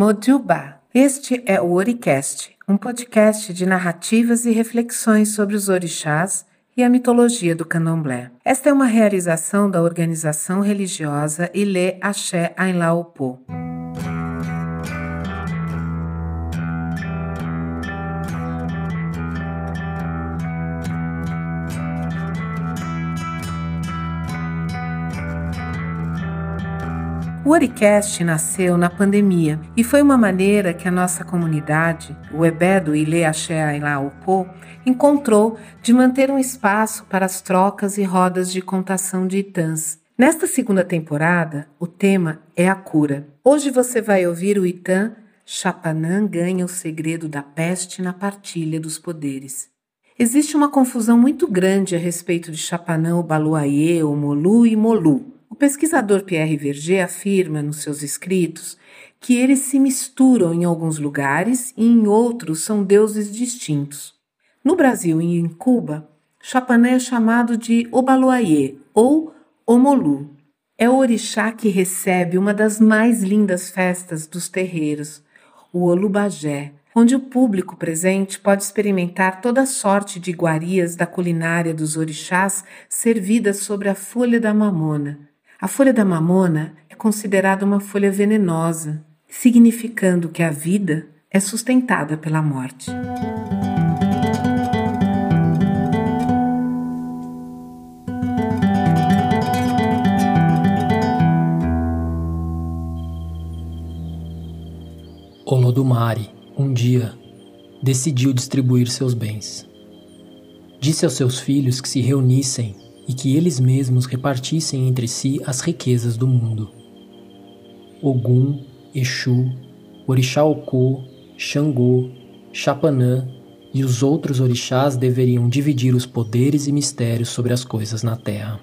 Mojuba. Este é o Oricast, um podcast de narrativas e reflexões sobre os orixás e a mitologia do candomblé. Esta é uma realização da organização religiosa Ilê Axé Ainlaopô. O Oricast nasceu na pandemia e foi uma maneira que a nossa comunidade, o Ebedo Ile Axé Ailaopô, encontrou de manter um espaço para as trocas e rodas de contação de Itãs. Nesta segunda temporada, o tema é a cura. Hoje você vai ouvir o Itã Chapanã ganha o segredo da peste na partilha dos poderes. Existe uma confusão muito grande a respeito de Chapanã, o Baluayê, o Molu e Molu. O pesquisador Pierre Verger afirma nos seus escritos que eles se misturam em alguns lugares e em outros são deuses distintos. No Brasil e em Cuba, Chapané é chamado de Obaluayê ou Omolu. É o orixá que recebe uma das mais lindas festas dos terreiros, o Olubagé, onde o público presente pode experimentar toda sorte de iguarias da culinária dos orixás servidas sobre a folha da mamona, a folha da mamona é considerada uma folha venenosa, significando que a vida é sustentada pela morte. Olodumare, um dia, decidiu distribuir seus bens. Disse aos seus filhos que se reunissem e que eles mesmos repartissem entre si as riquezas do mundo. Ogum, Exu, Orixá Okô, Xangô, Chapanã e os outros orixás deveriam dividir os poderes e mistérios sobre as coisas na terra.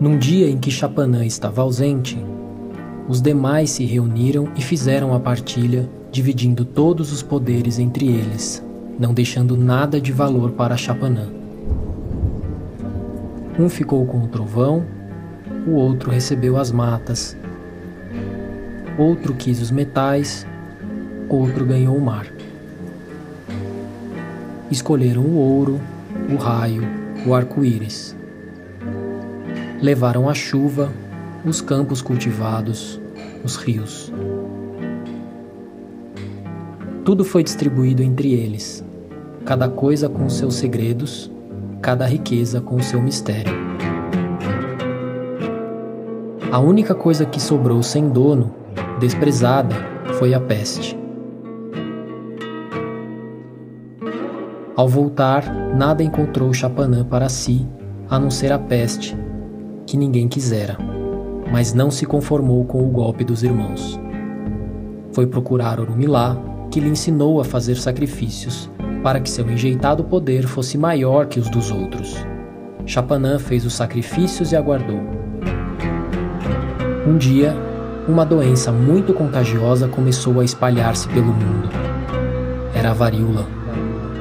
Num dia em que Chapanã estava ausente, os demais se reuniram e fizeram a partilha, dividindo todos os poderes entre eles, não deixando nada de valor para Chapanã. Um ficou com o trovão, o outro recebeu as matas, outro quis os metais, outro ganhou o mar. Escolheram o ouro, o raio, o arco-íris. Levaram a chuva, os campos cultivados, os rios. Tudo foi distribuído entre eles, cada coisa com seus segredos, cada riqueza com seu mistério. A única coisa que sobrou sem dono, desprezada, foi a peste. Ao voltar, nada encontrou Chapanã para si, a não ser a peste, que ninguém quisera, mas não se conformou com o golpe dos irmãos. Foi procurar Orumilá, que lhe ensinou a fazer sacrifícios, para que seu enjeitado poder fosse maior que os dos outros. Chapanã fez os sacrifícios e aguardou. Um dia, uma doença muito contagiosa começou a espalhar-se pelo mundo. Era a varíola.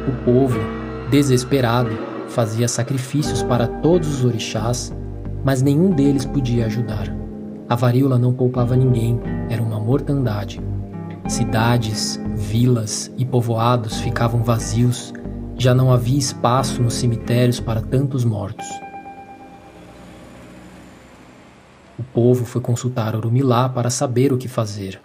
O povo, desesperado, fazia sacrifícios para todos os orixás, mas nenhum deles podia ajudar. A varíola não poupava ninguém, era uma mortandade. Cidades, vilas e povoados ficavam vazios, já não havia espaço nos cemitérios para tantos mortos. O povo foi consultar Orumilá para saber o que fazer.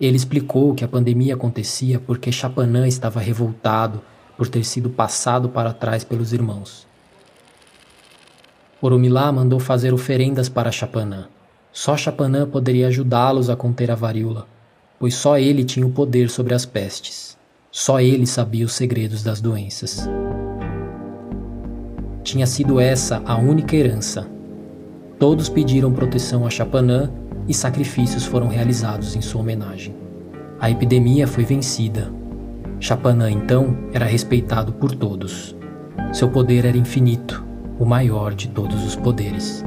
Ele explicou que a pandemia acontecia porque Chapanã estava revoltado por ter sido passado para trás pelos irmãos. Orumilá mandou fazer oferendas para Chapanã. Só Chapanã poderia ajudá-los a conter a varíola, pois só ele tinha o poder sobre as pestes. Só ele sabia os segredos das doenças. Tinha sido essa a única herança. Todos pediram proteção a Chapanã e sacrifícios foram realizados em sua homenagem. A epidemia foi vencida. Chapanã, então, era respeitado por todos. Seu poder era infinito, o maior de todos os poderes.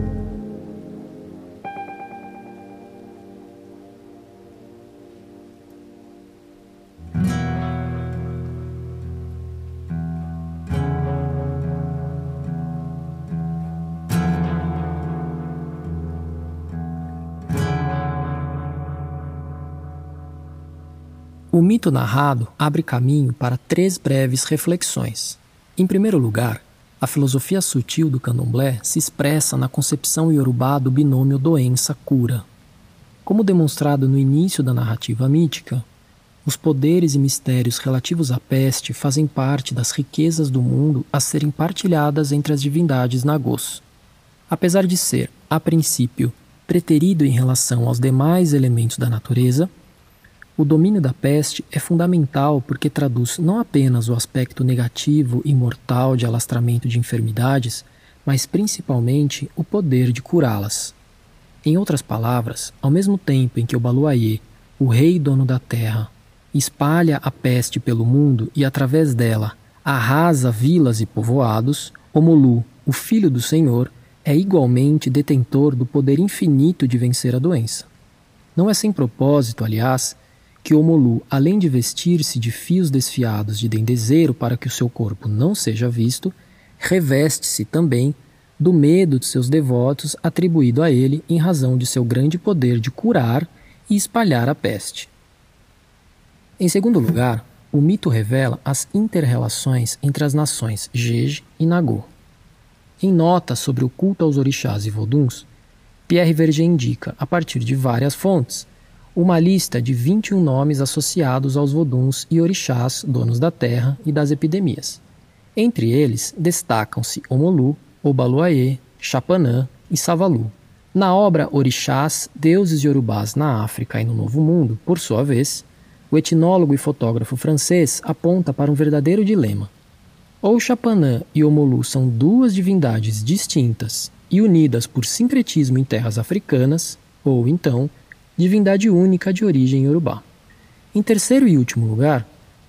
O mito narrado abre caminho para três breves reflexões. Em primeiro lugar, a filosofia sutil do candomblé se expressa na concepção iorubá do binômio doença-cura. Como demonstrado no início da narrativa mítica, os poderes e mistérios relativos à peste fazem parte das riquezas do mundo a serem partilhadas entre as divindades nagôs. Apesar de ser, a princípio, preterido em relação aos demais elementos da natureza, o domínio da peste é fundamental porque traduz não apenas o aspecto negativo e mortal de alastramento de enfermidades, mas principalmente o poder de curá-las. Em outras palavras, ao mesmo tempo em que o Baluayê, o rei dono da terra, espalha a peste pelo mundo e através dela arrasa vilas e povoados, Omolu, o filho do Senhor, é igualmente detentor do poder infinito de vencer a doença. Não é sem propósito, aliás, que Omolu, além de vestir-se de fios desfiados de dendezeiro para que o seu corpo não seja visto, reveste-se também do medo de seus devotos atribuído a ele em razão de seu grande poder de curar e espalhar a peste. Em segundo lugar, o mito revela as interrelações entre as nações Jeje e Nagô. Em nota sobre o culto aos orixás e voduns, Pierre Verger indica, a partir de várias fontes, uma lista de 21 nomes associados aos voduns e orixás, donos da terra e das epidemias. Entre eles destacam-se Omolu, Obaluaê, Chapanã e Savalu. Na obra Orixás, Deuses Yorubás na África e no Novo Mundo, por sua vez, o etnólogo e fotógrafo francês aponta para um verdadeiro dilema. Ou Chapanã e Omolu são duas divindades distintas e unidas por sincretismo em terras africanas, ou então, divindade única de origem iorubá. Em terceiro e último lugar,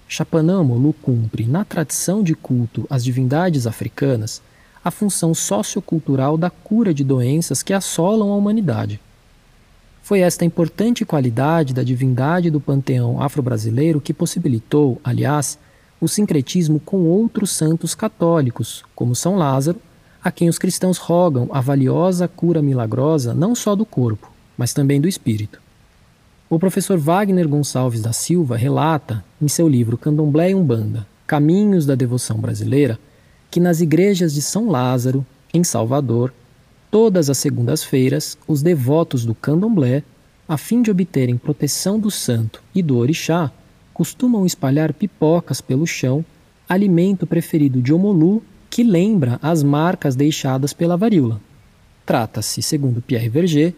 Chapanã Omolu cumpre, na tradição de culto às divindades africanas, a função sociocultural da cura de doenças que assolam a humanidade. Foi esta importante qualidade da divindade do panteão afro-brasileiro que possibilitou, aliás, o sincretismo com outros santos católicos, como São Lázaro, a quem os cristãos rogam a valiosa cura milagrosa não só do corpo, mas também do espírito. O professor Wagner Gonçalves da Silva relata, em seu livro Candomblé e Umbanda Caminhos da Devoção Brasileira, que nas igrejas de São Lázaro, em Salvador, Todas as segundas-feiras, os devotos do candomblé, a fim de obterem proteção do santo e do orixá, costumam espalhar pipocas pelo chão, alimento preferido de Omolu, que lembra as marcas deixadas pela varíola. Trata-se, segundo Pierre Verger,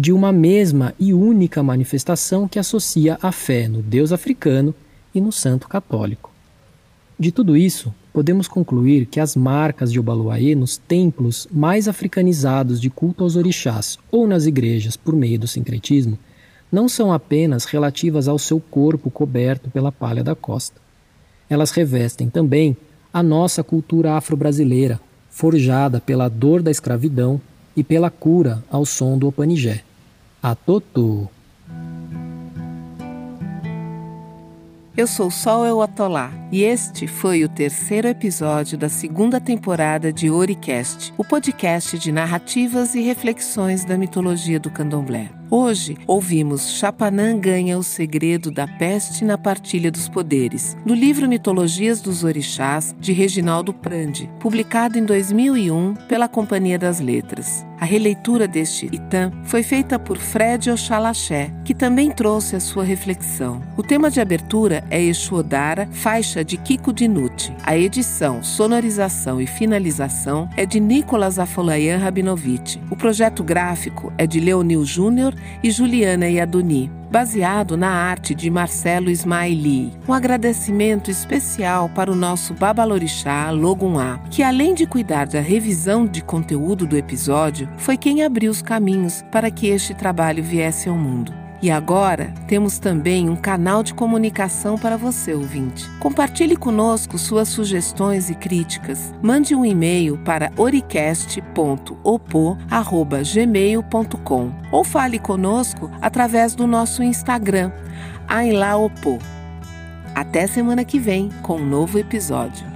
de uma mesma e única manifestação que associa a fé no Deus africano e no santo católico. De tudo isso, podemos concluir que as marcas de Obaluaê nos templos mais africanizados de culto aos orixás ou nas igrejas por meio do sincretismo não são apenas relativas ao seu corpo coberto pela palha da costa. Elas revestem também a nossa cultura afro-brasileira, forjada pela dor da escravidão e pela cura ao som do opanigé. Atotu! Eu sou Sol El Atolá e este foi o terceiro episódio da segunda temporada de Oricast, o podcast de narrativas e reflexões da mitologia do candomblé. Hoje, ouvimos Chapanã ganha o segredo da peste na partilha dos poderes, do livro Mitologias dos Orixás, de Reginaldo Prandi, publicado em 2001 pela Companhia das Letras. A releitura deste Itã foi feita por Fred Oxalaxé, que também trouxe a sua reflexão. O tema de abertura é Exuodara, faixa de Kiko Dinucci. A edição, sonorização e finalização é de Nicolas Afolayan Rabinovich. O projeto gráfico é de Leonil Júnior e Juliana Yaduni, baseado na arte de Marcelo Ismaili. Um agradecimento especial para o nosso Babalorixá Loguná, que além de cuidar da revisão de conteúdo do episódio, foi quem abriu os caminhos para que este trabalho viesse ao mundo. E agora temos também um canal de comunicação para você, ouvinte. Compartilhe conosco suas sugestões e críticas. Mande um e-mail para oricast.opo@gmail.com ou fale conosco através do nosso Instagram, Ailaopo. Até semana que vem com um novo episódio.